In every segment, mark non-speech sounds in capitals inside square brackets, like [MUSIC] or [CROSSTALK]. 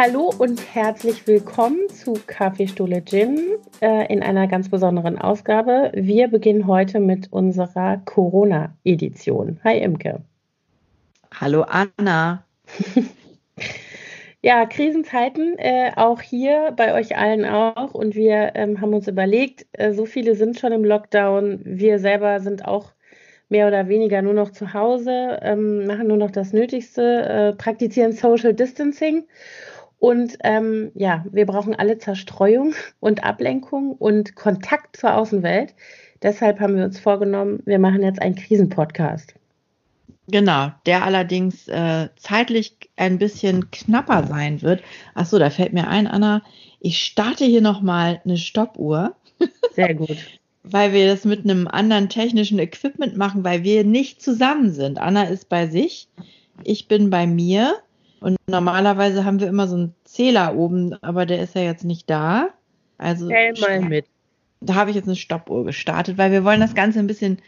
Hallo und herzlich willkommen zu Kaffeestuhle Gin äh, in einer ganz besonderen Ausgabe. Wir beginnen heute mit unserer Corona-Edition. Hi Imke. Hallo Anna. [LAUGHS] ja, Krisenzeiten, äh, auch hier bei euch allen auch. Und wir ähm, haben uns überlegt, äh, so viele sind schon im Lockdown. Wir selber sind auch mehr oder weniger nur noch zu Hause, ähm, machen nur noch das Nötigste, äh, praktizieren Social Distancing. Und ähm, ja, wir brauchen alle Zerstreuung [LAUGHS] und Ablenkung und Kontakt zur Außenwelt. Deshalb haben wir uns vorgenommen, wir machen jetzt einen Krisenpodcast. Genau, der allerdings äh, zeitlich ein bisschen knapper sein wird. Achso, da fällt mir ein, Anna, ich starte hier nochmal eine Stoppuhr. [LAUGHS] Sehr gut. weil wir das mit einem anderen technischen Equipment machen, weil wir nicht zusammen sind. Anna ist bei sich, ich bin bei mir. Und normalerweise haben wir immer so einen Zähler oben, aber der ist ja jetzt nicht da. Also mal mit. Da habe ich jetzt eine Stoppuhr gestartet, weil wir wollen das Ganze ein bisschen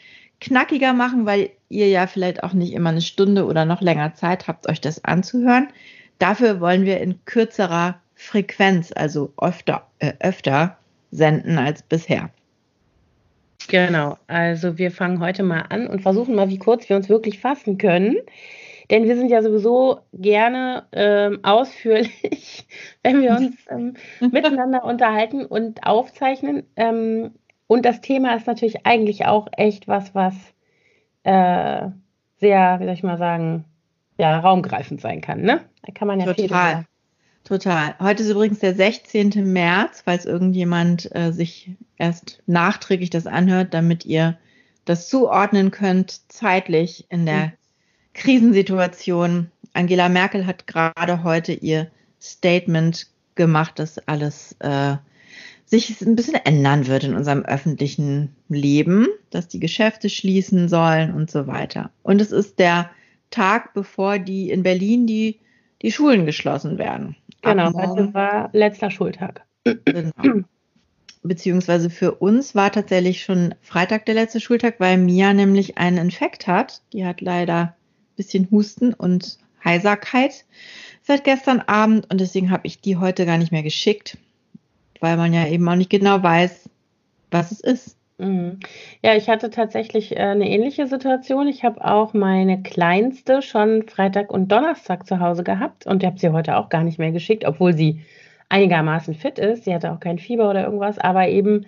knackiger machen, weil ihr ja vielleicht auch nicht immer eine Stunde oder noch länger Zeit habt, euch das anzuhören. Dafür wollen wir in kürzerer Frequenz, also öfter, äh, öfter senden als bisher. Genau, also wir fangen heute mal an und versuchen mal, wie kurz wir uns wirklich fassen können. Denn wir sind ja sowieso gerne ähm, ausführlich, [LAUGHS] wenn wir uns ähm, [LAUGHS] miteinander unterhalten und aufzeichnen. Ähm, und das Thema ist natürlich eigentlich auch echt was, was äh, sehr, wie soll ich mal sagen, ja, raumgreifend sein kann. Ne? Da kann man ja Total. Viel Total. Heute ist übrigens der 16. März, falls irgendjemand äh, sich erst nachträglich das anhört, damit ihr das zuordnen könnt, zeitlich in der mhm. Krisensituation. Angela Merkel hat gerade heute ihr Statement gemacht, dass alles äh, sich ein bisschen ändern wird in unserem öffentlichen Leben, dass die Geschäfte schließen sollen und so weiter. Und es ist der Tag, bevor die in Berlin die, die Schulen geschlossen werden. Genau, heute war letzter Schultag. Genau. Beziehungsweise für uns war tatsächlich schon Freitag der letzte Schultag, weil Mia nämlich einen Infekt hat. Die hat leider bisschen Husten und Heiserkeit seit gestern Abend und deswegen habe ich die heute gar nicht mehr geschickt, weil man ja eben auch nicht genau weiß, was es ist. Mhm. Ja, ich hatte tatsächlich äh, eine ähnliche Situation. Ich habe auch meine Kleinste schon Freitag und Donnerstag zu Hause gehabt und ich habe sie heute auch gar nicht mehr geschickt, obwohl sie einigermaßen fit ist. Sie hatte auch kein Fieber oder irgendwas, aber eben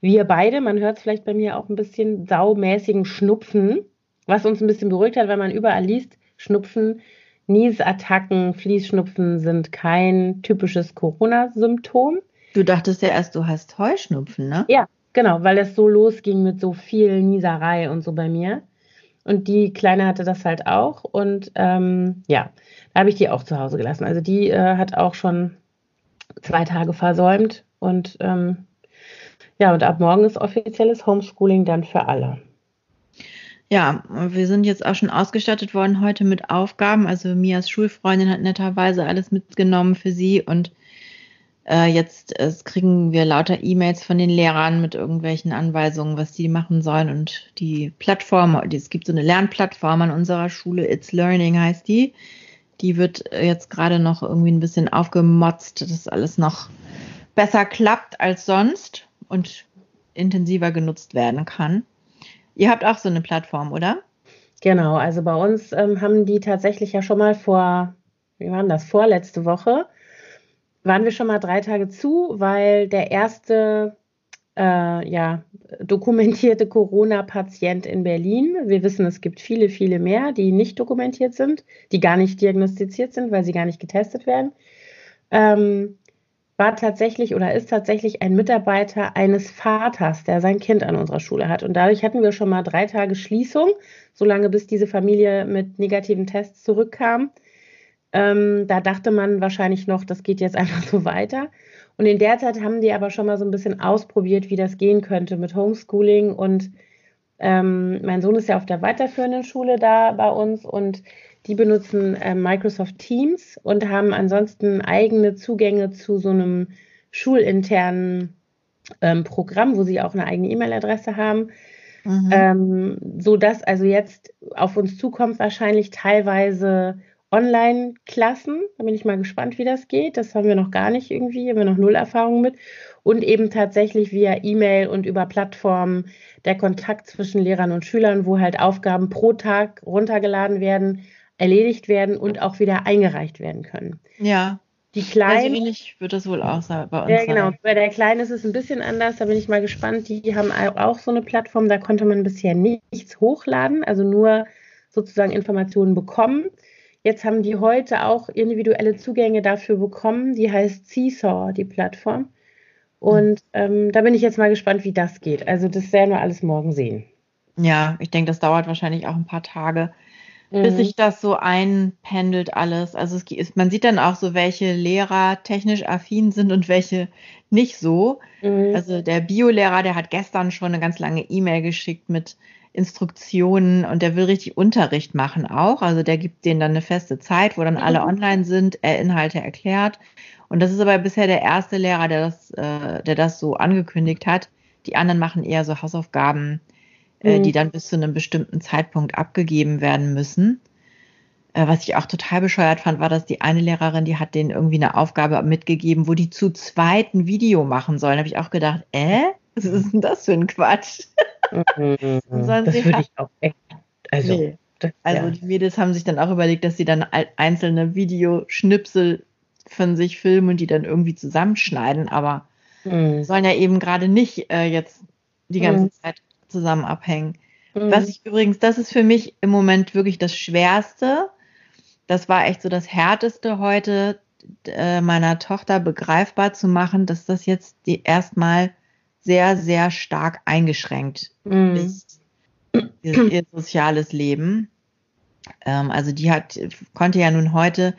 wir beide, man hört es vielleicht bei mir auch ein bisschen saumäßigen Schnupfen, was uns ein bisschen beruhigt hat, weil man überall liest, Schnupfen, Niesattacken, Fließschnupfen sind kein typisches Corona-Symptom. Du dachtest ja erst, du hast Heuschnupfen, ne? Ja, Genau, weil es so losging mit so viel Nieserei und so bei mir. Und die Kleine hatte das halt auch. Und ähm, ja, da habe ich die auch zu Hause gelassen. Also die äh, hat auch schon zwei Tage versäumt. Und ähm, ja, und ab morgen ist offizielles Homeschooling dann für alle. Ja, wir sind jetzt auch schon ausgestattet worden heute mit Aufgaben. Also Mias Schulfreundin hat netterweise alles mitgenommen für sie und äh, jetzt äh, kriegen wir lauter E-Mails von den Lehrern mit irgendwelchen Anweisungen, was die machen sollen. Und die Plattform, es gibt so eine Lernplattform an unserer Schule, It's Learning heißt die. Die wird jetzt gerade noch irgendwie ein bisschen aufgemotzt, dass alles noch besser klappt als sonst und intensiver genutzt werden kann. Ihr habt auch so eine Plattform, oder? Genau, also bei uns ähm, haben die tatsächlich ja schon mal vor, wie war das, vorletzte Woche, waren wir schon mal drei Tage zu, weil der erste äh, ja, dokumentierte Corona-Patient in Berlin, wir wissen, es gibt viele, viele mehr, die nicht dokumentiert sind, die gar nicht diagnostiziert sind, weil sie gar nicht getestet werden, ähm, war tatsächlich oder ist tatsächlich ein Mitarbeiter eines Vaters, der sein Kind an unserer Schule hat. Und dadurch hatten wir schon mal drei Tage Schließung, solange bis diese Familie mit negativen Tests zurückkam. Ähm, da dachte man wahrscheinlich noch, das geht jetzt [LAUGHS] einfach so weiter. Und in der Zeit haben die aber schon mal so ein bisschen ausprobiert, wie das gehen könnte mit Homeschooling. Und ähm, mein Sohn ist ja auf der weiterführenden Schule da bei uns und die benutzen äh, Microsoft Teams und haben ansonsten eigene Zugänge zu so einem schulinternen ähm, Programm, wo sie auch eine eigene E-Mail-Adresse haben. Mhm. Ähm, so dass also jetzt auf uns zukommt wahrscheinlich teilweise Online-Klassen. Da bin ich mal gespannt, wie das geht. Das haben wir noch gar nicht irgendwie, haben wir noch null Erfahrung mit. Und eben tatsächlich via E-Mail und über Plattformen der Kontakt zwischen Lehrern und Schülern, wo halt Aufgaben pro Tag runtergeladen werden, erledigt werden und auch wieder eingereicht werden können. Ja. Die Kleinen. Also ähnlich wird das wohl auch sein bei uns. Ja, genau. Sein. Bei der Kleinen ist es ein bisschen anders. Da bin ich mal gespannt. Die haben auch so eine Plattform. Da konnte man bisher nichts hochladen, also nur sozusagen Informationen bekommen. Jetzt haben die heute auch individuelle Zugänge dafür bekommen. Die heißt Seesaw, die Plattform. Und ähm, da bin ich jetzt mal gespannt, wie das geht. Also das werden wir alles morgen sehen. Ja, ich denke, das dauert wahrscheinlich auch ein paar Tage bis mhm. sich das so einpendelt alles. Also es ist, man sieht dann auch so, welche Lehrer technisch affin sind und welche nicht so. Mhm. Also der Biolehrer, der hat gestern schon eine ganz lange E-Mail geschickt mit Instruktionen und der will richtig Unterricht machen auch. Also der gibt denen dann eine feste Zeit, wo dann alle mhm. online sind, er Inhalte erklärt. Und das ist aber bisher der erste Lehrer, der das, äh, der das so angekündigt hat. Die anderen machen eher so Hausaufgaben äh, die mhm. dann bis zu einem bestimmten Zeitpunkt abgegeben werden müssen. Äh, was ich auch total bescheuert fand, war, dass die eine Lehrerin, die hat denen irgendwie eine Aufgabe mitgegeben, wo die zu zweit ein Video machen sollen. Da habe ich auch gedacht, äh, was ist denn das für ein Quatsch? Mhm. [LAUGHS] das würde ich auch echt, also, nee. das, also ja. die Mädels haben sich dann auch überlegt, dass sie dann einzelne Videoschnipsel von sich filmen und die dann irgendwie zusammenschneiden, aber mhm. sollen ja eben gerade nicht äh, jetzt die ganze mhm. Zeit zusammen abhängen. Mhm. Was ich übrigens, das ist für mich im Moment wirklich das Schwerste. Das war echt so das Härteste heute, äh, meiner Tochter begreifbar zu machen, dass das jetzt die erstmal sehr, sehr stark eingeschränkt mhm. ist, ihr, ihr, soziales Leben. Ähm, also die hat, konnte ja nun heute,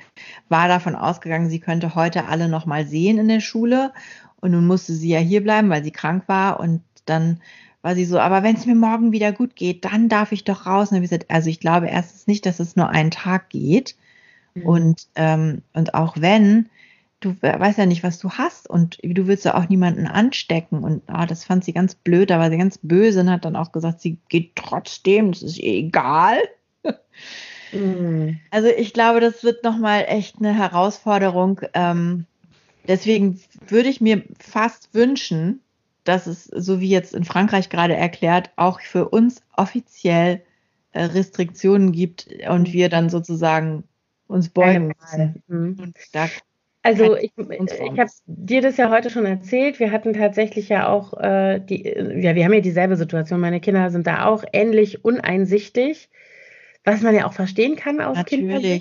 war davon ausgegangen, sie könnte heute alle nochmal sehen in der Schule. Und nun musste sie ja hier bleiben, weil sie krank war. Und dann war sie so, aber wenn es mir morgen wieder gut geht, dann darf ich doch raus. Und gesagt, also ich glaube erstens nicht, dass es nur einen Tag geht. Mhm. Und, ähm, und auch wenn, du weißt ja nicht, was du hast und du willst ja auch niemanden anstecken. Und oh, das fand sie ganz blöd, da war sie ganz böse und hat dann auch gesagt, sie geht trotzdem, das ist ihr egal. Mhm. Also ich glaube, das wird nochmal echt eine Herausforderung. Ähm, deswegen würde ich mir fast wünschen, dass es, so wie jetzt in Frankreich gerade erklärt, auch für uns offiziell äh, Restriktionen gibt und wir dann sozusagen uns beugen müssen. Mhm. also ich, ich habe dir das ja heute schon erzählt. Wir hatten tatsächlich ja auch äh, die, ja, wir haben ja dieselbe Situation. Meine Kinder sind da auch ähnlich uneinsichtig, was man ja auch verstehen kann aus Natürlich. Kindern.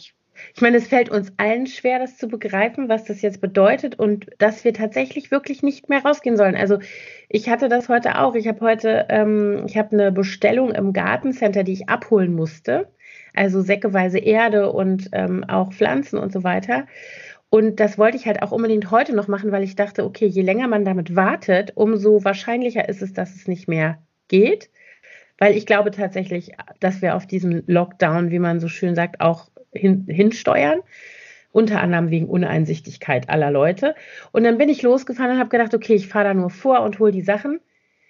Ich meine, es fällt uns allen schwer, das zu begreifen, was das jetzt bedeutet und dass wir tatsächlich wirklich nicht mehr rausgehen sollen. Also ich hatte das heute auch. Ich habe heute, ähm, ich habe eine Bestellung im Gartencenter, die ich abholen musste. Also säckeweise Erde und ähm, auch Pflanzen und so weiter. Und das wollte ich halt auch unbedingt heute noch machen, weil ich dachte, okay, je länger man damit wartet, umso wahrscheinlicher ist es, dass es nicht mehr geht. Weil ich glaube tatsächlich, dass wir auf diesen Lockdown, wie man so schön sagt, auch hin, hinsteuern. Unter anderem wegen Uneinsichtigkeit aller Leute. Und dann bin ich losgefahren und habe gedacht, okay, ich fahre da nur vor und hole die Sachen.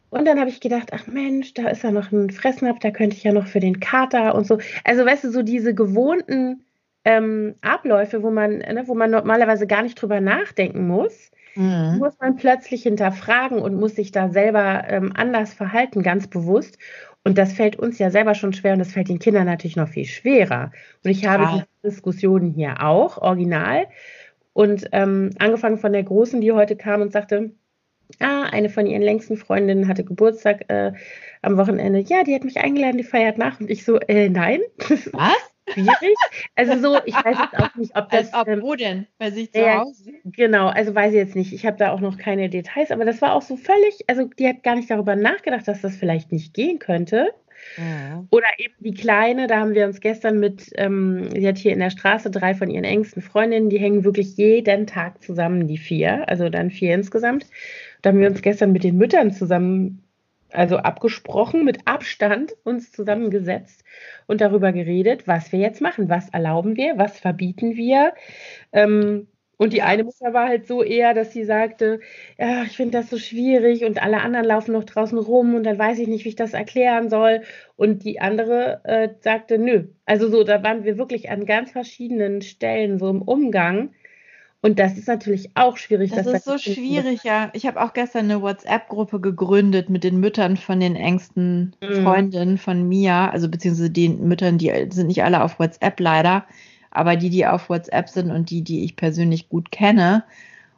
Und dann habe ich gedacht, ach Mensch, da ist ja noch ein Fressnapf, da könnte ich ja noch für den Kater und so. Also weißt du, so diese gewohnten ähm, Abläufe, wo man, ne, wo man normalerweise gar nicht drüber nachdenken muss, mhm. muss man plötzlich hinterfragen und muss sich da selber ähm, anders verhalten, ganz bewusst. Und das fällt uns ja selber schon schwer und das fällt den Kindern natürlich noch viel schwerer. Und ich habe diese Diskussionen hier auch, original. Und ähm, angefangen von der Großen, die heute kam und sagte, ah, eine von ihren längsten Freundinnen hatte Geburtstag äh, am Wochenende. Ja, die hat mich eingeladen, die feiert nach. Und ich so, äh, nein. [LAUGHS] Was? Schwierig. Also so, ich weiß jetzt auch nicht, ob das. Als ob, ähm, wo denn? Bei sich zu äh, Hause? Genau, also weiß ich jetzt nicht. Ich habe da auch noch keine Details, aber das war auch so völlig, also die hat gar nicht darüber nachgedacht, dass das vielleicht nicht gehen könnte. Ja. Oder eben die Kleine, da haben wir uns gestern mit, ähm, sie hat hier in der Straße drei von ihren engsten Freundinnen, die hängen wirklich jeden Tag zusammen, die vier, also dann vier insgesamt. Da haben wir uns gestern mit den Müttern zusammen also abgesprochen, mit Abstand uns zusammengesetzt und darüber geredet, was wir jetzt machen, was erlauben wir, was verbieten wir. Ähm, Und die eine Mutter war halt so eher, dass sie sagte, ja, ich finde das so schwierig und alle anderen laufen noch draußen rum und dann weiß ich nicht, wie ich das erklären soll. Und die andere äh, sagte, nö. Also so, da waren wir wirklich an ganz verschiedenen Stellen so im Umgang. Und das ist natürlich auch schwierig. Das ist so schwierig, ja. Ich habe auch gestern eine WhatsApp-Gruppe gegründet mit den Müttern von den engsten mhm. Freundinnen von Mia, also beziehungsweise den Müttern, die sind nicht alle auf WhatsApp leider aber die, die auf WhatsApp sind und die, die ich persönlich gut kenne.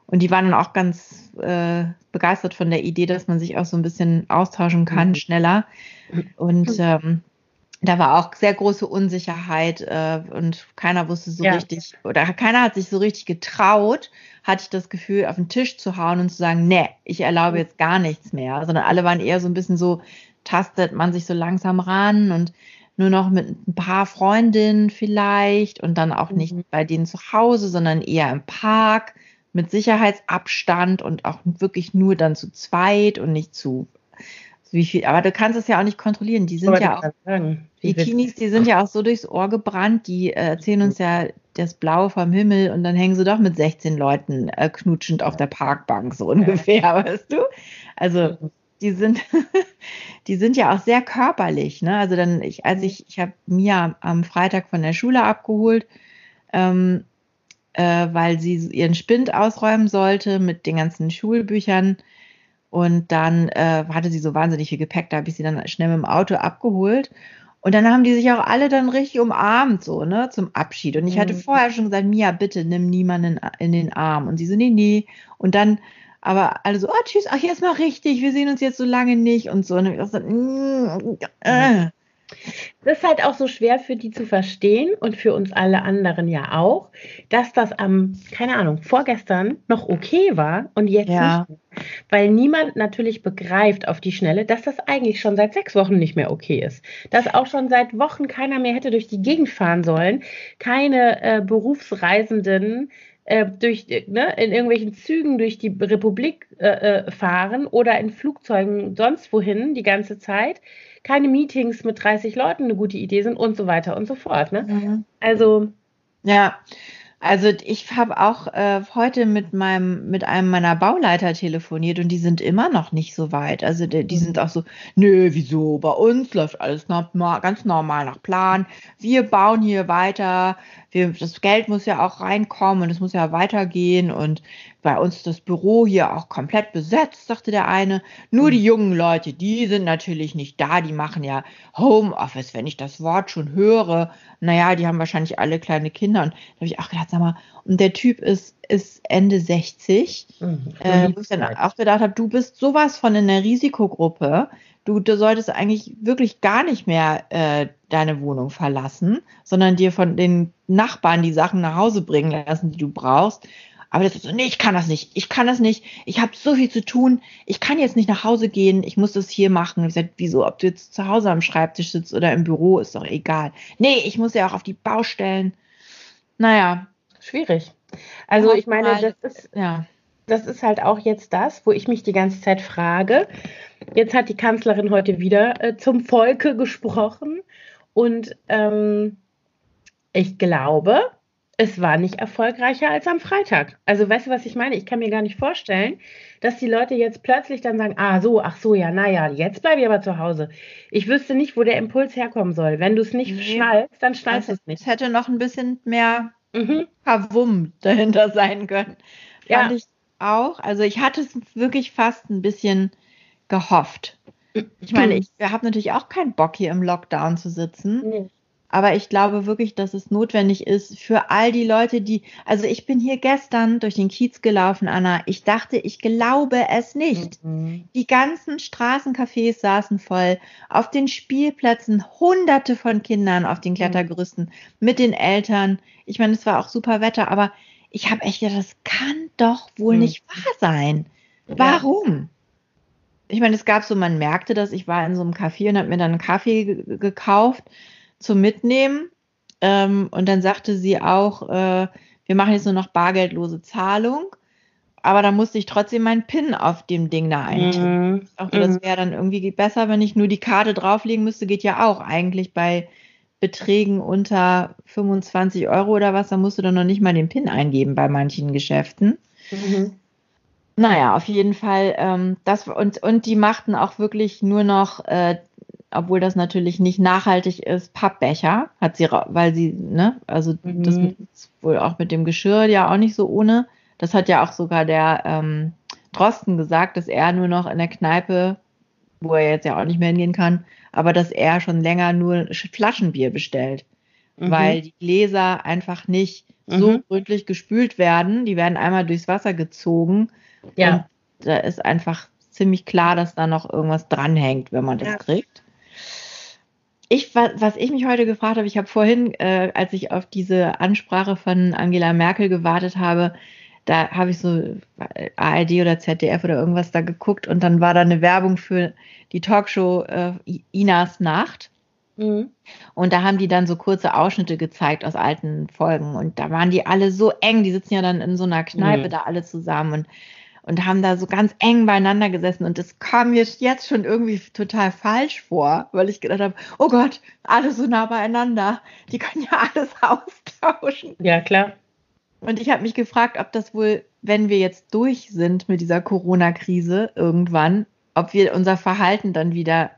Und die waren dann auch ganz äh, begeistert von der Idee, dass man sich auch so ein bisschen austauschen kann, mhm. schneller. Und ähm, da war auch sehr große Unsicherheit äh, und keiner wusste so ja. richtig, oder keiner hat sich so richtig getraut, hatte ich das Gefühl, auf den Tisch zu hauen und zu sagen, nee, ich erlaube jetzt gar nichts mehr, sondern alle waren eher so ein bisschen so, tastet man sich so langsam ran und nur noch mit ein paar Freundinnen vielleicht und dann auch nicht mhm. bei denen zu Hause, sondern eher im Park mit Sicherheitsabstand und auch wirklich nur dann zu zweit und nicht zu wie viel. Aber du kannst es ja auch nicht kontrollieren. Die sind Aber ja auch, die Teenies, die sind ja auch so durchs Ohr gebrannt, die äh, erzählen uns ja das Blaue vom Himmel und dann hängen sie doch mit 16 Leuten äh, knutschend auf der Parkbank, so ungefähr, [LAUGHS] weißt du? Also die sind, [LAUGHS] die sind ja auch sehr körperlich. Ne? Also dann, ich, als ich, ich habe Mia am Freitag von der Schule abgeholt, ähm, äh, weil sie ihren Spind ausräumen sollte mit den ganzen Schulbüchern. Und dann äh, hatte sie so wahnsinnig viel Gepäck, da habe ich sie dann schnell mit dem Auto abgeholt. Und dann haben die sich auch alle dann richtig umarmt, so, ne, zum Abschied. Und ich hatte mhm. vorher schon gesagt, Mia, bitte nimm niemanden in den Arm. Und sie so, nee, nee. Und dann aber alle so, oh tschüss, ach jetzt mal richtig, wir sehen uns jetzt so lange nicht und so. Und ich so mm, äh. Das ist halt auch so schwer für die zu verstehen und für uns alle anderen ja auch, dass das am, keine Ahnung, vorgestern noch okay war und jetzt ja. nicht. Weil niemand natürlich begreift auf die Schnelle, dass das eigentlich schon seit sechs Wochen nicht mehr okay ist. Dass auch schon seit Wochen keiner mehr hätte durch die Gegend fahren sollen, keine äh, Berufsreisenden äh, durch, ne, in irgendwelchen Zügen durch die Republik äh, äh, fahren oder in Flugzeugen sonst wohin die ganze Zeit, keine Meetings mit 30 Leuten eine gute Idee sind und so weiter und so fort. Ne? Mhm. Also. Ja, also ich habe auch äh, heute mit meinem, mit einem meiner Bauleiter telefoniert und die sind immer noch nicht so weit. Also die, die sind auch so, nö, wieso? Bei uns läuft alles normal, ganz normal nach Plan. Wir bauen hier weiter. Wir, das Geld muss ja auch reinkommen und es muss ja weitergehen und bei uns das Büro hier auch komplett besetzt, sagte der eine. Nur die mhm. jungen Leute, die sind natürlich nicht da, die machen ja Homeoffice, wenn ich das Wort schon höre. Naja, die haben wahrscheinlich alle kleine Kinder. Und da habe ich auch gedacht, sag mal, und der Typ ist, ist Ende 60, mhm. äh, wo ich dann auch gedacht habe, du bist sowas von in der Risikogruppe. Du, du solltest eigentlich wirklich gar nicht mehr äh, deine Wohnung verlassen, sondern dir von den Nachbarn die Sachen nach Hause bringen lassen, die du brauchst. Aber das ist so, nee, ich kann das nicht. Ich kann das nicht. Ich habe so viel zu tun. Ich kann jetzt nicht nach Hause gehen. Ich muss das hier machen. Ich sage, wieso, ob du jetzt zu Hause am Schreibtisch sitzt oder im Büro, ist doch egal. Nee, ich muss ja auch auf die Baustellen. Naja. Schwierig. Also ich meine, das ist, ja. das ist halt auch jetzt das, wo ich mich die ganze Zeit frage. Jetzt hat die Kanzlerin heute wieder äh, zum Volke gesprochen. Und ähm, ich glaube, es war nicht erfolgreicher als am Freitag. Also weißt du, was ich meine? Ich kann mir gar nicht vorstellen, dass die Leute jetzt plötzlich dann sagen, ah so, ach so, ja, naja, jetzt bleibe ich aber zu Hause. Ich wüsste nicht, wo der Impuls herkommen soll. Wenn du es nicht nee, schnallst, dann schnallst du es nicht. Es hätte noch ein bisschen mehr mhm. Dahinter [LAUGHS] sein können. Fand ja. ich auch. Also ich hatte es wirklich fast ein bisschen gehofft. Ich meine, ich habe natürlich auch keinen Bock, hier im Lockdown zu sitzen. Nee. Aber ich glaube wirklich, dass es notwendig ist für all die Leute, die, also ich bin hier gestern durch den Kiez gelaufen, Anna. Ich dachte, ich glaube es nicht. Mhm. Die ganzen Straßencafés saßen voll. Auf den Spielplätzen hunderte von Kindern auf den mhm. Klettergerüsten mit den Eltern. Ich meine, es war auch super Wetter, aber ich habe echt gedacht, das kann doch wohl mhm. nicht wahr sein. Warum? Ich meine, es gab so, man merkte das, ich war in so einem Café und habe mir dann einen Kaffee gekauft zum Mitnehmen. Ähm, und dann sagte sie auch, äh, wir machen jetzt nur noch bargeldlose Zahlung. Aber da musste ich trotzdem meinen PIN auf dem Ding da eintippen. Mhm. Ich dachte, das mhm. wäre dann irgendwie besser, wenn ich nur die Karte drauflegen müsste. Geht ja auch eigentlich bei Beträgen unter 25 Euro oder was, da musst du doch noch nicht mal den PIN eingeben bei manchen Geschäften. Mhm. Naja, auf jeden Fall. Ähm, das, und, und die machten auch wirklich nur noch, äh, obwohl das natürlich nicht nachhaltig ist, Pappbecher, hat sie, weil sie, ne, also mhm. das ist wohl auch mit dem Geschirr ja auch nicht so ohne. Das hat ja auch sogar der ähm, Drosten gesagt, dass er nur noch in der Kneipe, wo er jetzt ja auch nicht mehr hingehen kann, aber dass er schon länger nur Flaschenbier bestellt, mhm. weil die Gläser einfach nicht mhm. so gründlich gespült werden. Die werden einmal durchs Wasser gezogen. Ja. Und da ist einfach ziemlich klar, dass da noch irgendwas dranhängt, wenn man das ja. kriegt. Ich, was ich mich heute gefragt habe, ich habe vorhin, äh, als ich auf diese Ansprache von Angela Merkel gewartet habe, da habe ich so ARD oder ZDF oder irgendwas da geguckt und dann war da eine Werbung für die Talkshow äh, Inas Nacht. Mhm. Und da haben die dann so kurze Ausschnitte gezeigt aus alten Folgen und da waren die alle so eng, die sitzen ja dann in so einer Kneipe mhm. da alle zusammen und, und haben da so ganz eng beieinander gesessen und das kam mir jetzt schon irgendwie total falsch vor, weil ich gedacht habe, oh Gott, alle so nah beieinander, die können ja alles [LAUGHS] austauschen. Ja, klar. Und ich habe mich gefragt, ob das wohl, wenn wir jetzt durch sind mit dieser Corona-Krise irgendwann, ob wir unser Verhalten dann wieder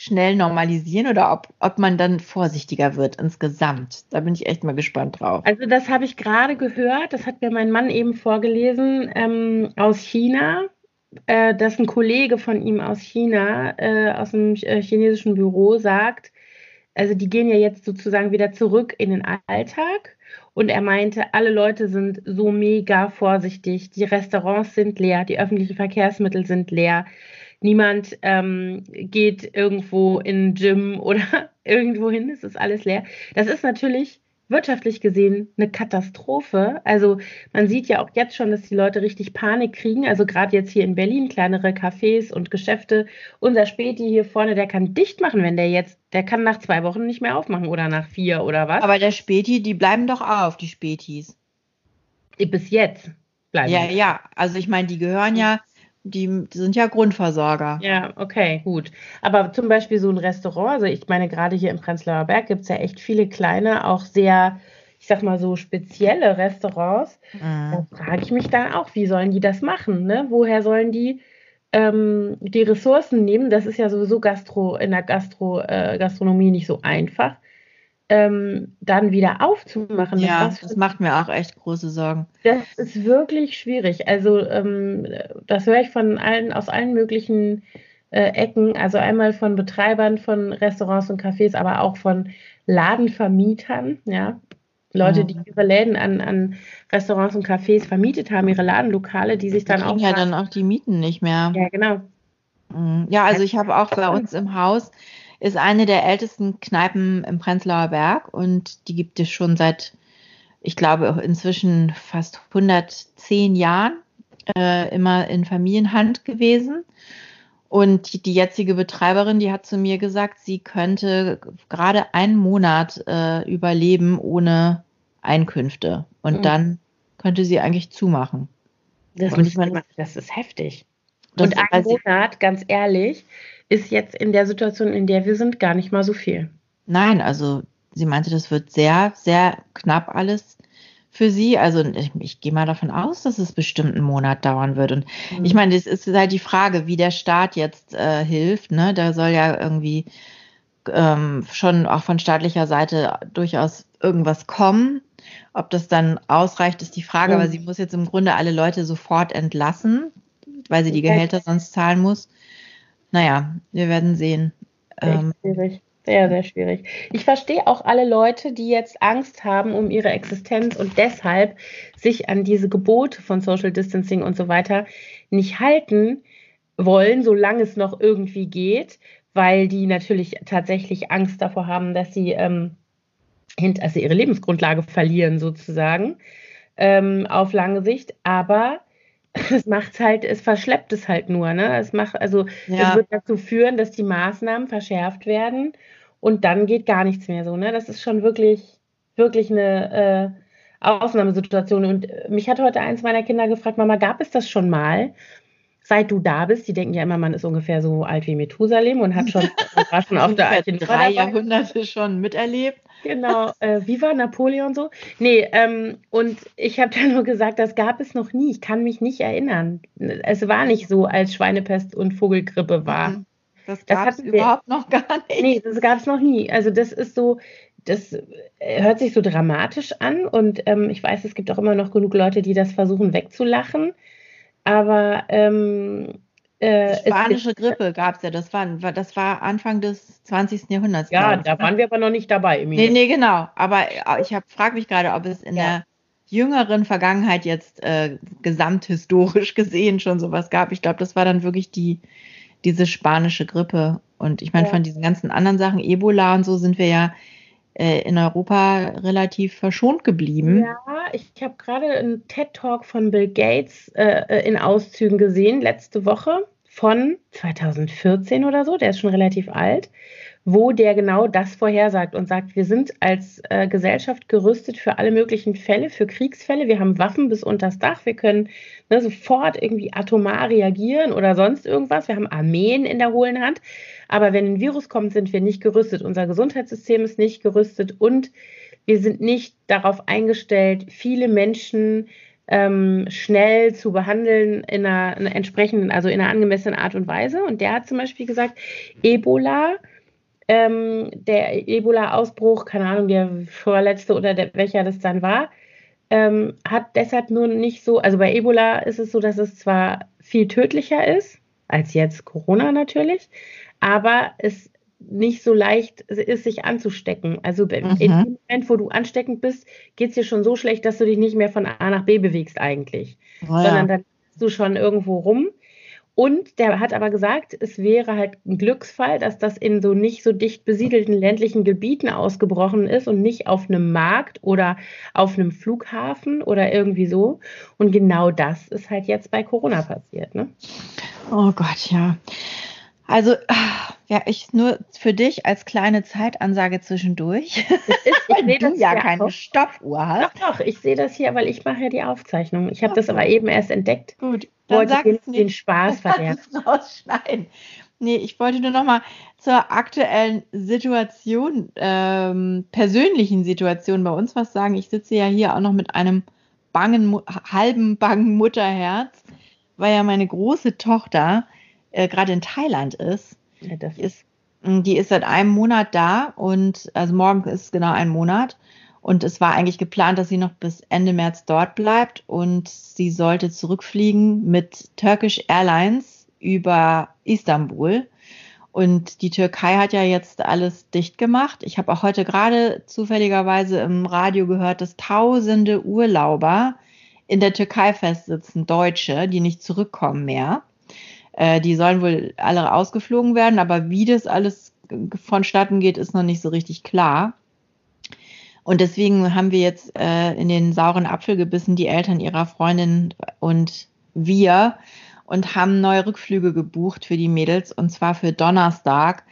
schnell normalisieren oder ob, ob man dann vorsichtiger wird insgesamt. Da bin ich echt mal gespannt drauf. Also das habe ich gerade gehört, das hat mir mein Mann eben vorgelesen ähm, aus China, äh, dass ein Kollege von ihm aus China, äh, aus dem äh, chinesischen Büro sagt, also die gehen ja jetzt sozusagen wieder zurück in den Alltag und er meinte, alle Leute sind so mega vorsichtig. Die Restaurants sind leer, die öffentlichen Verkehrsmittel sind leer. Niemand ähm, geht irgendwo in ein Gym [LAUGHS] oder irgendwo hin. Es ist alles leer. Das ist natürlich wirtschaftlich gesehen eine Katastrophe. Also man sieht ja auch jetzt schon, dass die Leute richtig Panik kriegen. Also gerade jetzt hier in Berlin, kleinere Cafés und Geschäfte. Unser Späti hier vorne, der kann dicht machen, wenn der jetzt, der kann nach zwei Wochen nicht mehr aufmachen oder nach vier oder was. Aber der Späti, die bleiben doch auf, die Spätis. Bis jetzt bleiben. Ja, ja. Also ich meine, die gehören ja die, die, sind ja Grundversorger. Ja, okay, gut. Aber zum Beispiel so ein Restaurant, also ich meine, gerade hier im Prenzlauer Berg gibt es ja echt viele kleine, auch sehr, ich sag mal so spezielle Restaurants. Mhm. Da frage ich mich dann auch, wie sollen die das machen? Ne? Woher sollen die ähm, die Ressourcen nehmen? Das ist ja sowieso Gastro, in der Gastro, äh, Gastronomie nicht so einfach ähm, dann wieder aufzumachen. Ja, das macht mir auch echt große Sorgen. Das ist wirklich schwierig. Also ähm, das höre ich von allen, aus allen möglichen äh, Ecken. Also einmal von Betreibern von Restaurants und Cafés, aber auch von Ladenvermietern, ja. Leute, die ihre Läden an, an Restaurants und Cafés vermietet haben, ihre Ladenlokale, die sich dann die auch. ja dann auch die Mieten nicht mehr. Ja, genau. Mhm. Ja, also ich habe auch bei uns im Haus ist eine der ältesten Kneipen im Prenzlauer Berg und die gibt es schon seit, ich glaube, inzwischen fast 110 Jahren äh, immer in Familienhand gewesen. Und die, jetzige Betreiberin, die hat zu mir gesagt, sie könnte gerade einen Monat äh, überleben ohne Einkünfte. Und mhm. dann könnte sie eigentlich zumachen. Das, und ich meine, das ist heftig. Und ein Monat, ganz ehrlich, ist jetzt in der Situation, in der wir sind, gar nicht mal so viel. Nein, also sie meinte, das wird sehr, sehr knapp alles für sie. Also ich, ich gehe mal davon aus, dass es bestimmt einen Monat dauern wird. Und mhm. ich meine, es ist halt die Frage, wie der Staat jetzt äh, hilft. Ne? Da soll ja irgendwie ähm, schon auch von staatlicher Seite durchaus irgendwas kommen. Ob das dann ausreicht, ist die Frage, mhm. aber sie muss jetzt im Grunde alle Leute sofort entlassen, weil sie die Gehälter sonst zahlen muss. Naja, wir werden sehen. Ähm, schwierig. Sehr, sehr schwierig. Ich verstehe auch alle Leute, die jetzt Angst haben um ihre Existenz und deshalb sich an diese Gebote von Social Distancing und so weiter nicht halten wollen, solange es noch irgendwie geht, weil die natürlich tatsächlich Angst davor haben, dass sie, ähm, also ihre Lebensgrundlage verlieren sozusagen ähm, auf lange Sicht. Aber [LAUGHS] es macht halt, es verschleppt es halt nur, ne? Es macht, also ja. es wird dazu führen, dass die Maßnahmen verschärft werden und dann geht gar nichts mehr so, ne? Das ist schon wirklich, wirklich eine äh, Ausnahmesituation. Und mich hat heute eins meiner Kinder gefragt, Mama, gab es das schon mal? Seit du da bist, die denken ja immer, man ist ungefähr so alt wie Methusalem und hat schon, [LAUGHS] war schon auf der alten drei Jahrhunderte schon miterlebt. Genau, äh, wie war Napoleon so? Nee, ähm, und ich habe dann nur gesagt, das gab es noch nie. Ich kann mich nicht erinnern. Es war nicht so, als Schweinepest und Vogelgrippe war. Mhm. Das gab es überhaupt noch gar [LAUGHS] nicht. Nee, das gab es noch nie. Also das ist so, das äh, hört sich so dramatisch an und ähm, ich weiß, es gibt auch immer noch genug Leute, die das versuchen wegzulachen. Aber ähm, äh, spanische Grippe gab es ja, das war, das war Anfang des 20. Jahrhunderts. Ja, da ne? waren wir aber noch nicht dabei. Nee, nee, genau. Aber äh, ich frage mich gerade, ob es in ja. der jüngeren Vergangenheit jetzt äh, gesamthistorisch gesehen schon sowas gab. Ich glaube, das war dann wirklich die, diese spanische Grippe. Und ich meine, ja. von diesen ganzen anderen Sachen, Ebola und so, sind wir ja in Europa relativ verschont geblieben. Ja, ich habe gerade einen TED-Talk von Bill Gates äh, äh, in Auszügen gesehen, letzte Woche von 2014 oder so, der ist schon relativ alt, wo der genau das vorhersagt und sagt, wir sind als äh, Gesellschaft gerüstet für alle möglichen Fälle, für Kriegsfälle. Wir haben Waffen bis unters Dach. Wir können ne, sofort irgendwie atomar reagieren oder sonst irgendwas. Wir haben Armeen in der hohlen Hand. Aber wenn ein Virus kommt, sind wir nicht gerüstet. Unser Gesundheitssystem ist nicht gerüstet und wir sind nicht darauf eingestellt, viele Menschen ähm, schnell zu behandeln in einer, einer, entsprechenden, also in einer angemessenen Art und Weise. Und der hat zum Beispiel gesagt, Ebola, ähm, der Ebola-Ausbruch, keine Ahnung, der vorletzte oder der, welcher das dann war, ähm, hat deshalb nur nicht so, also bei Ebola ist es so, dass es zwar viel tödlicher ist, als jetzt Corona natürlich, aber es nicht so leicht ist, sich anzustecken. Also mhm. in dem Moment, wo du ansteckend bist, geht es dir schon so schlecht, dass du dich nicht mehr von A nach B bewegst eigentlich, oh ja. sondern dann bist du schon irgendwo rum. Und der hat aber gesagt, es wäre halt ein Glücksfall, dass das in so nicht so dicht besiedelten ländlichen Gebieten ausgebrochen ist und nicht auf einem Markt oder auf einem Flughafen oder irgendwie so. Und genau das ist halt jetzt bei Corona passiert. Ne? Oh Gott, ja. Also, ja, ich nur für dich als kleine Zeitansage zwischendurch. Ist, [LAUGHS] weil du ja keine auch. Stoppuhr hast. Doch, doch, ich sehe das hier, weil ich mache ja die Aufzeichnung. Ich habe das aber eben erst entdeckt. Gut, dann wollte den, den Spaß verderben. rausschneiden. Nee, ich wollte nur noch mal zur aktuellen Situation, ähm, persönlichen Situation bei uns was sagen. Ich sitze ja hier auch noch mit einem bangen, halben bangen Mutterherz, weil ja meine große Tochter äh, gerade in Thailand ist. Ja, die, ist mm, die ist seit einem Monat da und also morgen ist genau ein Monat. Und es war eigentlich geplant, dass sie noch bis Ende März dort bleibt und sie sollte zurückfliegen mit Turkish Airlines über Istanbul. Und die Türkei hat ja jetzt alles dicht gemacht. Ich habe auch heute gerade zufälligerweise im Radio gehört, dass tausende Urlauber in der Türkei festsitzen, Deutsche, die nicht zurückkommen mehr. Äh, die sollen wohl alle ausgeflogen werden, aber wie das alles vonstatten geht, ist noch nicht so richtig klar. Und deswegen haben wir jetzt äh, in den sauren Apfel gebissen, die Eltern ihrer Freundin und wir, und haben neue Rückflüge gebucht für die Mädels, und zwar für Donnerstag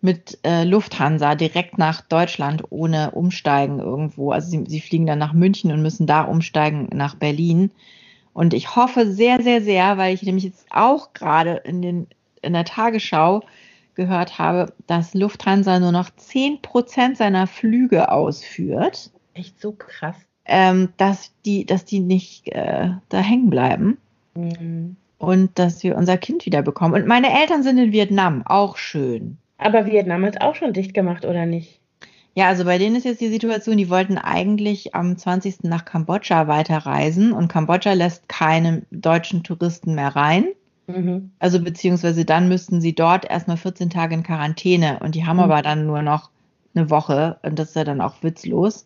mit äh, Lufthansa direkt nach Deutschland ohne Umsteigen irgendwo. Also sie, sie fliegen dann nach München und müssen da umsteigen nach Berlin. Und ich hoffe sehr, sehr, sehr, weil ich nämlich jetzt auch gerade in, den, in der Tagesschau gehört habe, dass Lufthansa nur noch 10% seiner Flüge ausführt. Echt so krass. Ähm, dass, die, dass die nicht äh, da hängen bleiben. Mhm. Und dass wir unser Kind wieder bekommen. Und meine Eltern sind in Vietnam, auch schön. Aber Vietnam hat auch schon dicht gemacht, oder nicht? Ja, also bei denen ist jetzt die Situation, die wollten eigentlich am 20. nach Kambodscha weiterreisen und Kambodscha lässt keine deutschen Touristen mehr rein. Mhm. Also beziehungsweise dann müssten sie dort erstmal 14 Tage in Quarantäne und die haben mhm. aber dann nur noch eine Woche und das ist ja dann auch witzlos.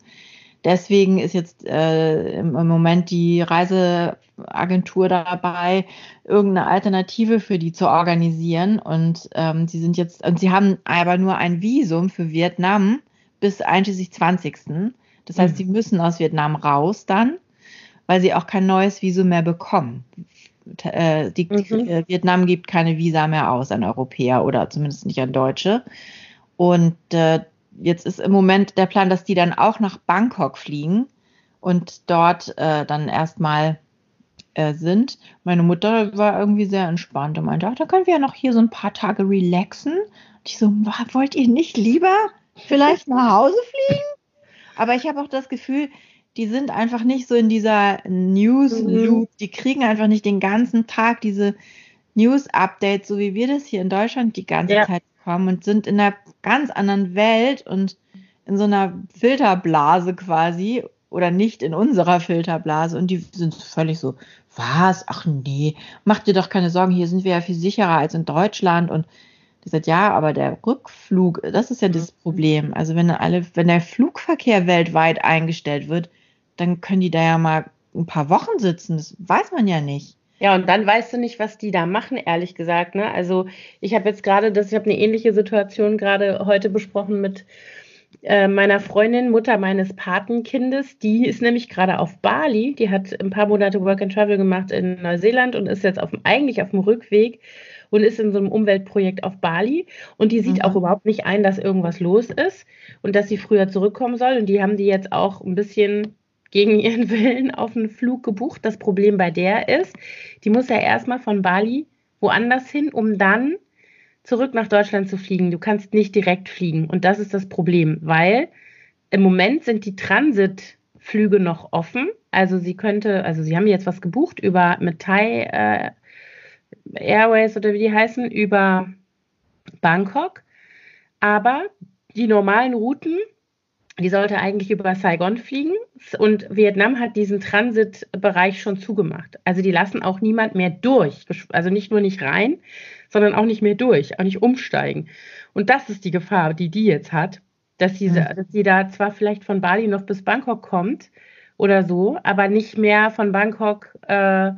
Deswegen ist jetzt äh, im, Moment die Reiseagentur dabei, irgendeine Alternative für die zu organisieren. Und ähm, sie sind jetzt, und sie haben aber nur ein Visum für Vietnam bis einschließlich 20. Das heißt, mhm. sie müssen aus Vietnam raus dann, weil sie auch kein neues Visum mehr bekommen. Äh, die, mhm. Äh, Vietnam gibt keine Visa mehr aus an Europäer oder zumindest nicht an Deutsche. Und äh, jetzt ist im Moment der Plan, dass die dann auch nach Bangkok fliegen und dort äh, dann erstmal äh, sind. Meine Mutter war irgendwie sehr entspannt und meinte, ach, da können wir ja noch hier so ein paar Tage relaxen. Und ich so, wollt ihr nicht lieber vielleicht nach Hause fliegen? Aber ich habe auch das Gefühl, die sind einfach nicht so in dieser News-Loop. Mhm. Die kriegen einfach nicht den ganzen Tag diese News-Updates, so wie wir das hier in Deutschland die ganze ja. Zeit bekommen und sind in einer ganz anderen Welt und in so einer Filterblase quasi oder nicht in unserer Filterblase und die sind völlig so, was? Ach nee, mach dir doch keine Sorgen, hier sind wir ja viel sicherer als in Deutschland und die sagt, ja, aber der Rückflug, das ist ja das Problem. Also wenn alle, wenn der Flugverkehr weltweit eingestellt wird, dann können die da ja mal ein paar Wochen sitzen. Das weiß man ja nicht. Ja, und dann weißt du nicht, was die da machen, ehrlich gesagt. Ne? Also ich habe jetzt gerade, das, ich habe eine ähnliche Situation gerade heute besprochen mit äh, meiner Freundin, Mutter meines Patenkindes. Die ist nämlich gerade auf Bali. Die hat ein paar Monate Work and Travel gemacht in Neuseeland und ist jetzt auf, eigentlich auf dem Rückweg und ist in so einem Umweltprojekt auf Bali. Und die sieht mhm. auch überhaupt nicht ein, dass irgendwas los ist und dass sie früher zurückkommen soll. Und die haben die jetzt auch ein bisschen gegen ihren [LAUGHS] Willen auf einen Flug gebucht. Das Problem bei der ist, die muss ja erstmal von Bali woanders hin, um dann zurück nach Deutschland zu fliegen. Du kannst nicht direkt fliegen. Und das ist das Problem, weil im Moment sind die Transitflüge noch offen. Also sie könnte, also sie haben jetzt was gebucht über mit Thai äh, Airways oder wie die heißen, über Bangkok. Aber die normalen Routen die sollte eigentlich über Saigon fliegen und Vietnam hat diesen Transitbereich schon zugemacht. Also die lassen auch niemand mehr durch, also nicht nur nicht rein, sondern auch nicht mehr durch, auch nicht umsteigen. Und das ist die Gefahr, die die jetzt hat, dass sie, mhm. dass sie da zwar vielleicht von Bali noch bis Bangkok kommt oder so, aber nicht mehr von Bangkok äh,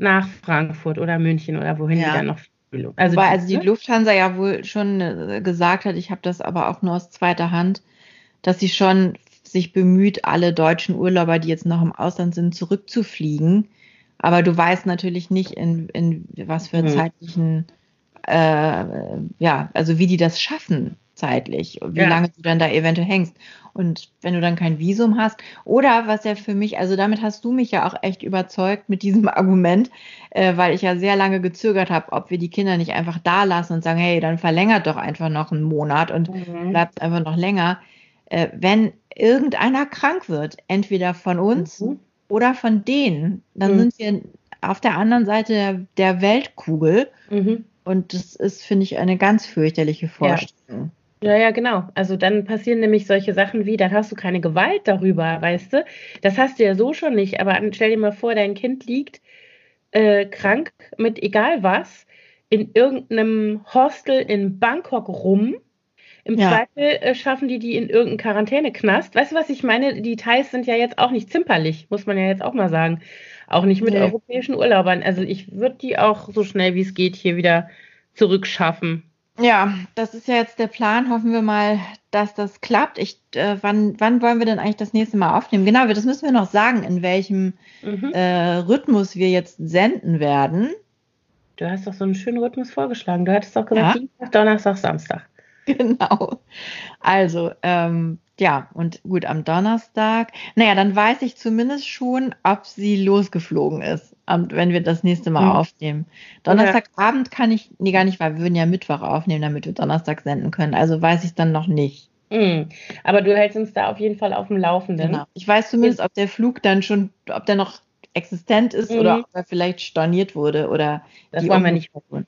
nach Frankfurt oder München oder wohin ja. die dann noch also, Wobei, also die Lufthansa ja wohl schon äh, gesagt hat, ich habe das aber auch nur aus zweiter Hand, dass sie schon sich bemüht, alle deutschen Urlauber, die jetzt noch im Ausland sind, zurückzufliegen. Aber du weißt natürlich nicht, in, in was für mhm. zeitlichen, äh, ja, also wie die das schaffen zeitlich, wie ja. lange du dann da eventuell hängst. Und wenn du dann kein Visum hast, oder was ja für mich, also damit hast du mich ja auch echt überzeugt mit diesem [LAUGHS] Argument, äh, weil ich ja sehr lange gezögert habe, ob wir die Kinder nicht einfach da lassen und sagen, hey, dann verlängert doch einfach noch einen Monat und mhm. bleibt einfach noch länger äh, wenn irgendeiner krank wird, entweder von uns mhm. oder von denen, dann mhm. sind wir auf der anderen Seite der, der Weltkugel. Mhm. Und das ist, finde ich, eine ganz fürchterliche Vorstellung. Ja. Ja. Ja, genau. Also dann passieren nämlich solche Sachen wie, dann hast du keine Gewalt darüber, weißt du? Das hast du ja so schon nicht. Aber stell dir mal vor, dein Kind liegt äh, krank mit egal was in irgendeinem Hostel in Bangkok rum im ja. Zweifel äh, schaffen die die in irgendeinen Quarantäneknast. Weißt du, was ich meine? Die Thais sind ja jetzt auch nicht zimperlich, muss man ja jetzt auch mal sagen. Auch nicht mit nee. europäischen Urlaubern. Also ich würde die auch so schnell wie es geht hier wieder zurückschaffen. Ja, das ist ja jetzt der Plan. Hoffen wir mal, dass das klappt. Ich, äh, wann, wann wollen wir denn eigentlich das nächste Mal aufnehmen? Genau, das müssen wir noch sagen, in welchem mhm. äh, Rhythmus wir jetzt senden werden. Du hast doch so einen schönen Rhythmus vorgeschlagen. Du hattest doch gesagt, ja. Dienstag, Donnerstag, Samstag. [LAUGHS] Genau. Also, ähm, ja, und gut, am Donnerstag, naja, dann weiß ich zumindest schon, ob sie losgeflogen ist, wenn wir das nächste Mal mhm. aufnehmen. Donnerstagabend kann ich, nee, gar nicht, weil wir würden ja Mittwoch aufnehmen, damit wir Donnerstag senden können. Also weiß ich dann noch nicht. Mhm. Aber du hältst uns da auf jeden Fall auf dem Laufenden. Genau. Ich weiß zumindest, ob der Flug dann schon, ob der noch existent ist mhm. oder ob er vielleicht storniert wurde oder. Das wollen wir nicht tun.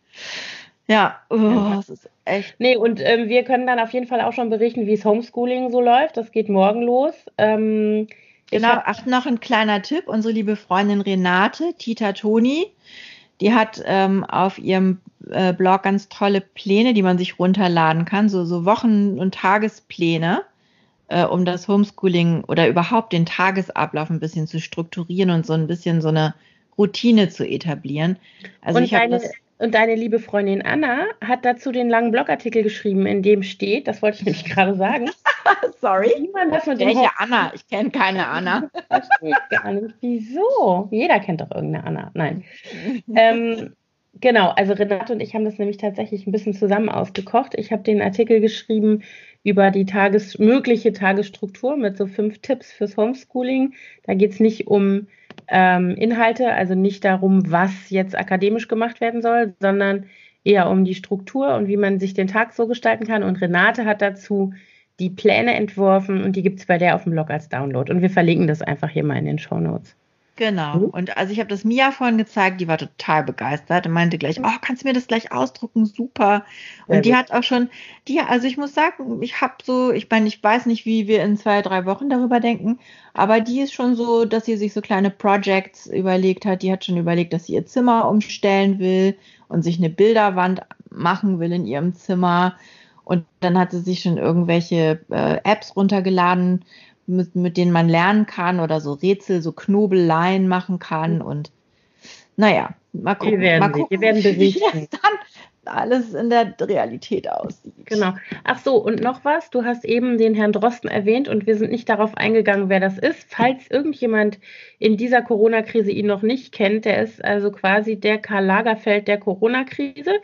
Ja, oh, das ist echt. Nee, und ähm, wir können dann auf jeden Fall auch schon berichten, wie es Homeschooling so läuft. Das geht morgen los. Ähm, genau, ach, noch ein kleiner Tipp. Unsere liebe Freundin Renate, Tita Toni, die hat ähm, auf ihrem äh, Blog ganz tolle Pläne, die man sich runterladen kann, so, so Wochen- und Tagespläne, äh, um das Homeschooling oder überhaupt den Tagesablauf ein bisschen zu strukturieren und so ein bisschen so eine Routine zu etablieren. Also und ich habe das und deine liebe Freundin Anna hat dazu den langen Blogartikel geschrieben, in dem steht, das wollte ich nämlich gerade sagen. [LAUGHS] Sorry. Das mit Welche Anna? Ich kenne keine Anna. [LAUGHS] Das Verstehe gar nicht. Wieso? Jeder kennt doch irgendeine Anna. Nein. ähm, genau, also Renate und ich haben das nämlich tatsächlich ein bisschen zusammen ausgekocht. Ich habe den Artikel geschrieben über die Tages mögliche Tagesstruktur mit so fünf Tipps fürs Homeschooling. Da geht es nicht um ähm, Inhalte, also nicht darum, was jetzt akademisch gemacht werden soll, sondern eher um die Struktur und wie man sich den Tag so gestalten kann. Und Renate hat dazu die Pläne entworfen und die gibt es bei der auf dem Blog als Download. Und wir verlinken das einfach hier mal in den Show Notes. Genau. Mhm. Und also ich habe das Mia vorhin gezeigt, die war total begeistert und meinte gleich, oh, kannst du mir das gleich ausdrucken? Super. Und Sehr die gut. hat auch schon, die, also ich muss sagen, ich habe so, ich meine, ich weiß nicht, wie wir in zwei, drei Wochen darüber denken, aber die ist schon so, dass sie sich so kleine Projects überlegt hat. Die hat schon überlegt, dass sie ihr Zimmer umstellen will und sich eine Bilderwand machen will in ihrem Zimmer. Und dann hat sie sich schon irgendwelche äh, Apps runtergeladen, mit, mit denen man lernen kann oder so Rätsel, so Knobeleien machen kann und naja, mal gucken. Wir werden, mal gucken, wir werden [LAUGHS] berichten. wie das dann alles in der Realität aussieht. Genau. Ach so, und noch was, du hast eben den Herrn Drosten erwähnt und wir sind nicht darauf eingegangen, wer das ist. Falls irgendjemand in dieser Corona-Krise ihn noch nicht kennt, der ist also quasi der Karl Lagerfeld der Corona-Krise,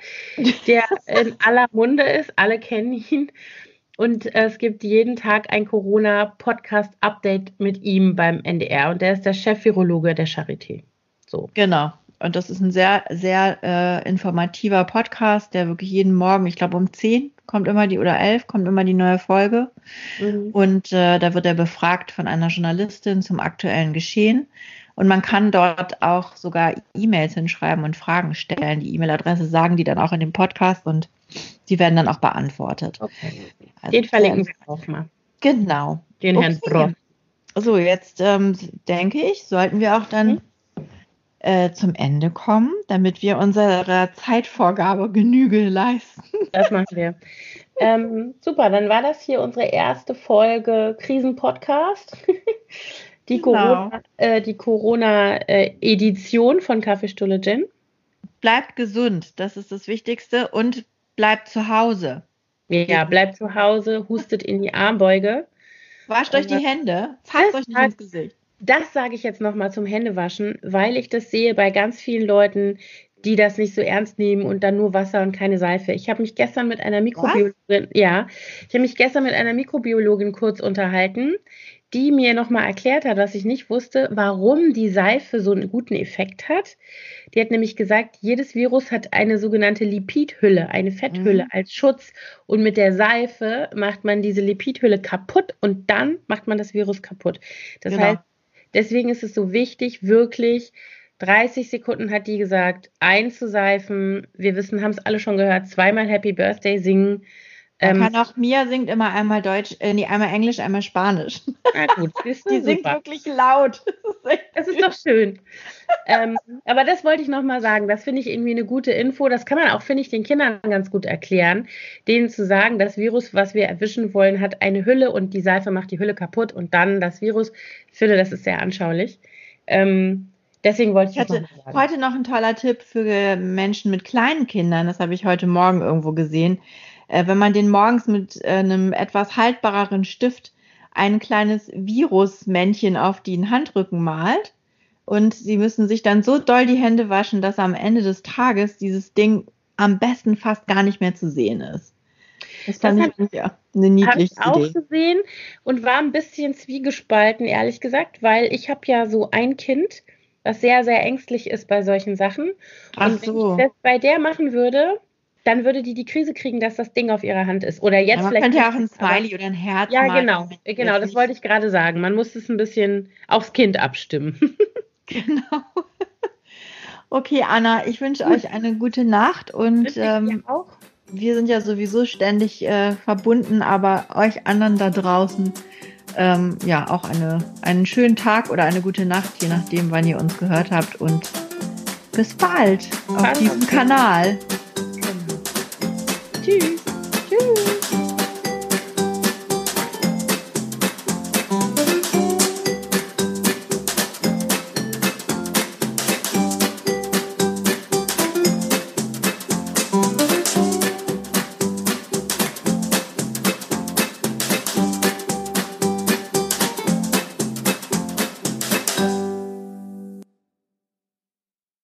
der [LAUGHS] in aller Munde ist, alle kennen ihn. Und es gibt jeden Tag ein Corona-Podcast-Update mit ihm beim NDR. Und der ist der Chef-Virologe der Charité. So. Genau. Und das ist ein sehr, sehr äh, informativer Podcast, der wirklich jeden Morgen, ich glaube um 10 kommt immer die oder 11 kommt immer die neue Folge. Mhm. Und äh, da wird er befragt von einer Journalistin zum aktuellen Geschehen. Und man kann dort auch sogar E-Mails hinschreiben und Fragen stellen. Die E-Mail-Adresse sagen die dann auch in dem Podcast und die werden dann auch beantwortet. Okay. Also, Den verlinken wir auch mal. Genau. Den okay. Herrn Brock. So, jetzt ähm, denke ich, sollten wir auch dann mhm. äh, zum Ende kommen, damit wir unserer Zeitvorgabe Genüge leisten. [LAUGHS] Das machen wir. ähm, super, dann war das hier unsere erste Folge Krisenpodcast. [LAUGHS] die genau. Corona-Edition äh, Corona, äh, von Kaffeestulle Gin. Bleibt gesund, das ist das Wichtigste und bleibt zu Hause. Ja, bleibt zu Hause, hustet in die Armbeuge. Wascht euch die Hände, fasst euch nicht ins Gesicht. Das sage ich jetzt nochmal zum Händewaschen, weil ich das sehe bei ganz vielen Leuten, die das nicht so ernst nehmen und dann nur Wasser und keine Seife. Ich habe mich gestern mit einer Mikrobiologin, Was? ja, ich habe mich gestern mit einer Mikrobiologin kurz unterhalten, die mir nochmal erklärt hat, was ich nicht wusste, warum die Seife so einen guten Effekt hat. Die hat nämlich gesagt, jedes Virus hat eine sogenannte Lipidhülle, eine Fetthülle mhm. als Schutz. Und mit der Seife macht man diese Lipidhülle kaputt und dann macht man das Virus kaputt. Das genau. heißt, deswegen ist es so wichtig, wirklich 30 Sekunden hat die gesagt, einzuseifen. Wir wissen, haben es alle schon gehört, zweimal Happy Birthday singen ähm, kann auch Mia singt immer einmal Deutsch, äh, nee, einmal Englisch, einmal Spanisch. Na gut, [LAUGHS] ist die singt wirklich laut. [LAUGHS] Das ist doch schön. ähm, aber das wollte ich nochmal sagen. Das finde ich irgendwie eine gute Info. Das kann man auch, finde ich, den Kindern ganz gut erklären, denen zu sagen, das Virus, was wir erwischen wollen, hat eine Hülle und die Seife macht die Hülle kaputt und dann das Virus. Ich finde, das ist sehr anschaulich. Ähm, Deswegen wollte ich, ich hatte heute noch ein toller Tipp für Menschen mit kleinen Kindern. Das habe ich heute Morgen irgendwo gesehen äh, wenn man den morgens mit äh, einem etwas haltbareren Stift ein kleines Virusmännchen auf den Handrücken malt und sie müssen sich dann so doll die Hände waschen, dass am Ende des Tages dieses Ding am besten fast gar nicht mehr zu sehen ist. Das fand das ich ja, eine niedliche ich auch gesehen und war ein bisschen zwiegespalten, ehrlich gesagt, weil ich habe ja so ein Kind, was sehr, sehr ängstlich ist bei solchen Sachen. Ach und wenn so. ich das bei der machen würde, dann würde die die Krise kriegen, dass das Ding auf ihrer Hand ist. Oder jetzt ja, vielleicht. Man könnte ja auch ein Smiley oder ein Herz Ja, genau. Genau, das wollte ich gerade sagen. Man muss es ein bisschen aufs Kind abstimmen. [LAUGHS] genau. [LAUGHS] Okay, Anna, ich wünsche euch eine gute Nacht und ähm, wir sind ja sowieso ständig äh, verbunden, aber euch anderen da draußen ähm, ja auch eine, einen schönen Tag oder eine gute Nacht, je nachdem, wann ihr uns gehört habt und bis bald auf diesem Kanal. Tschüss.